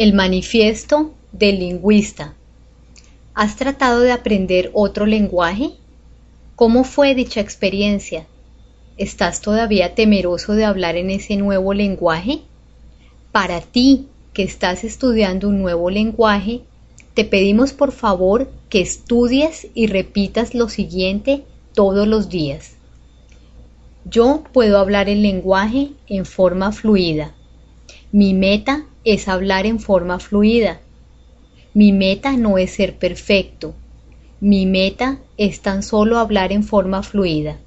El manifiesto del lingüista. ¿Has tratado de aprender otro lenguaje? ¿Cómo fue dicha experiencia? ¿Estás todavía temeroso de hablar en ese nuevo lenguaje? Para ti, que estás estudiando un nuevo lenguaje, te pedimos por favor que estudies y repitas lo siguiente todos los días. Yo puedo hablar el lenguaje en forma fluida. Mi meta es hablar en forma fluida. Mi meta no es ser perfecto. Mi meta es tan solo hablar en forma fluida.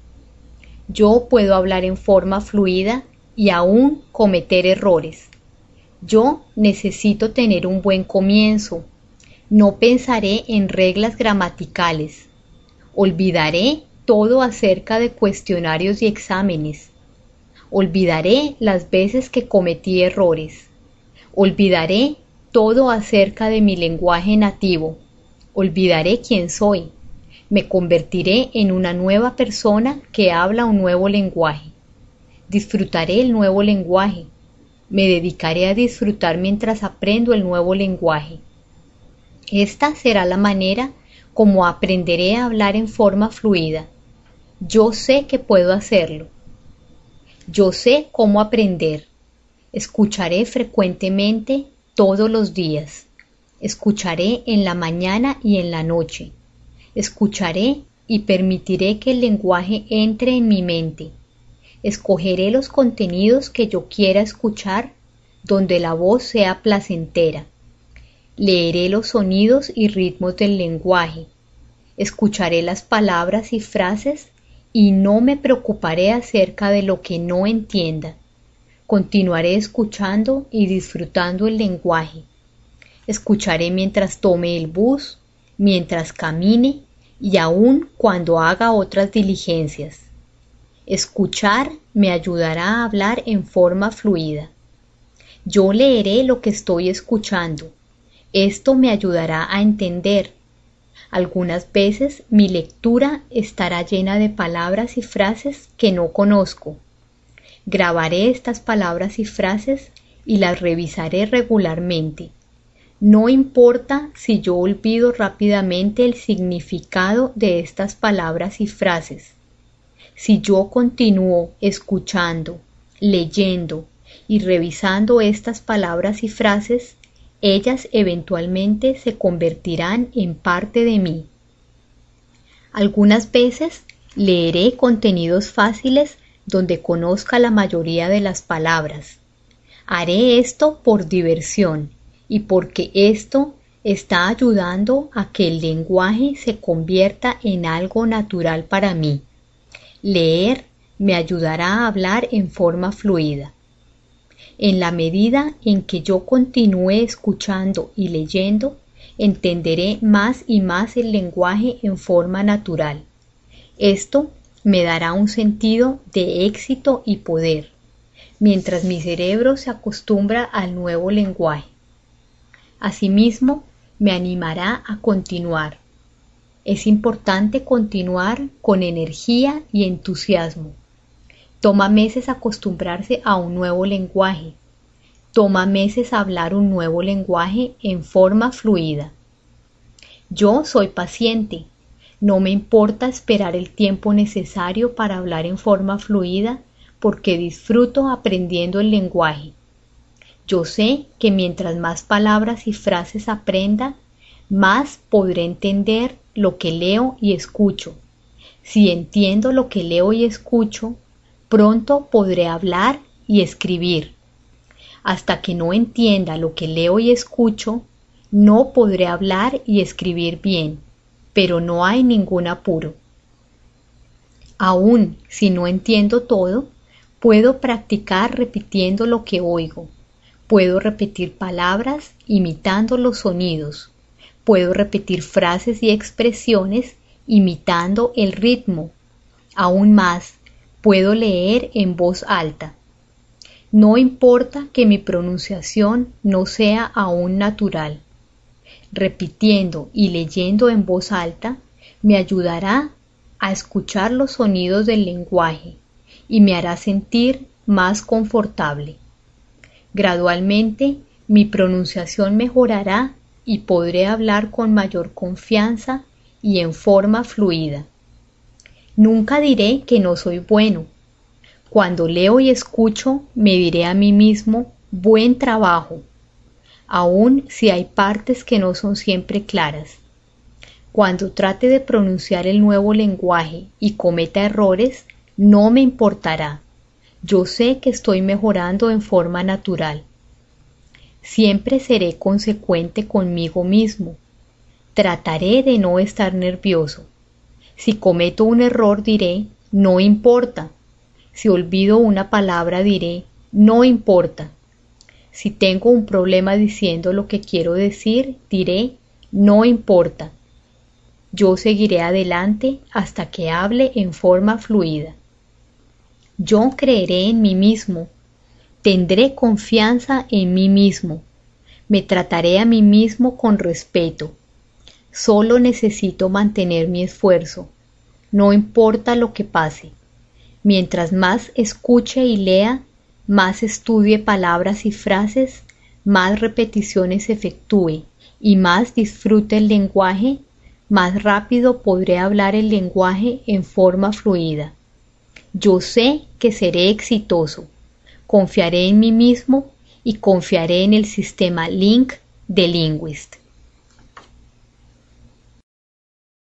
Yo puedo hablar en forma fluida y aún cometer errores. Yo necesito tener un buen comienzo. No pensaré en reglas gramaticales. Olvidaré todo acerca de cuestionarios y exámenes. Olvidaré las veces que cometí errores. Olvidaré todo acerca de mi lenguaje nativo. Olvidaré quién soy. Me convertiré en una nueva persona que habla un nuevo lenguaje. Disfrutaré el nuevo lenguaje. Me dedicaré a disfrutar mientras aprendo el nuevo lenguaje. Esta será la manera como aprenderé a hablar en forma fluida. Yo sé que puedo hacerlo. Yo sé cómo aprender. Escucharé frecuentemente todos los días. Escucharé en la mañana y en la noche. Escucharé y permitiré que el lenguaje entre en mi mente. Escogeré los contenidos que yo quiera escuchar donde la voz sea placentera. Leeré los sonidos y ritmos del lenguaje. Escucharé las palabras y frases y no me preocuparé acerca de lo que no entienda. Continuaré escuchando y disfrutando el lenguaje. Escucharé mientras tome el bus, mientras camine y aun cuando haga otras diligencias. Escuchar me ayudará a hablar en forma fluida. Yo leeré lo que estoy escuchando. Esto me ayudará a entender algunas veces mi lectura estará llena de palabras y frases que no conozco. Grabaré estas palabras y frases y las revisaré regularmente. No importa si yo olvido rápidamente el significado de estas palabras y frases. Si yo continúo escuchando, leyendo y revisando estas palabras y frases, ellas eventualmente se convertirán en parte de mí. Algunas veces leeré contenidos fáciles donde conozca la mayoría de las palabras. Haré esto por diversión y porque esto está ayudando a que el lenguaje se convierta en algo natural para mí. Leer me ayudará a hablar en forma fluida. En la medida en que yo continúe escuchando y leyendo, entenderé más y más el lenguaje en forma natural. Esto me dará un sentido de éxito y poder, mientras mi cerebro se acostumbra al nuevo lenguaje. Asimismo, me animará a continuar. Es importante continuar con energía y entusiasmo. Toma meses acostumbrarse a un nuevo lenguaje. Toma meses hablar un nuevo lenguaje en forma fluida. Yo soy paciente. No me importa esperar el tiempo necesario para hablar en forma fluida porque disfruto aprendiendo el lenguaje. Yo sé que mientras más palabras y frases aprenda, más podré entender lo que leo y escucho. Si entiendo lo que leo y escucho, Pronto podré hablar y escribir. Hasta que no entienda lo que leo y escucho, no podré hablar y escribir bien, pero no hay ningún apuro. Aún si no entiendo todo, puedo practicar repitiendo lo que oigo. Puedo repetir palabras imitando los sonidos. Puedo repetir frases y expresiones imitando el ritmo. Aún más, Puedo leer en voz alta. No importa que mi pronunciación no sea aún natural. Repitiendo y leyendo en voz alta me ayudará a escuchar los sonidos del lenguaje y me hará sentir más confortable. Gradualmente mi pronunciación mejorará y podré hablar con mayor confianza y en forma fluida. Nunca diré que no soy bueno. Cuando leo y escucho, me diré a mí mismo, buen trabajo, aun si hay partes que no son siempre claras. Cuando trate de pronunciar el nuevo lenguaje y cometa errores, no me importará. Yo sé que estoy mejorando en forma natural. Siempre seré consecuente conmigo mismo. Trataré de no estar nervioso. Si cometo un error diré, no importa. Si olvido una palabra diré, no importa. Si tengo un problema diciendo lo que quiero decir, diré, no importa yo seguiré adelante hasta que hable en forma fluida. Yo creeré en mí mismo, tendré confianza en mí mismo, me trataré a mí mismo con respeto. Solo necesito mantener mi esfuerzo, no importa lo que pase. Mientras más escuche y lea, más estudie palabras y frases, más repeticiones efectúe y más disfrute el lenguaje, más rápido podré hablar el lenguaje en forma fluida. Yo sé que seré exitoso. Confiaré en mí mismo y confiaré en el sistema Link de Linguist.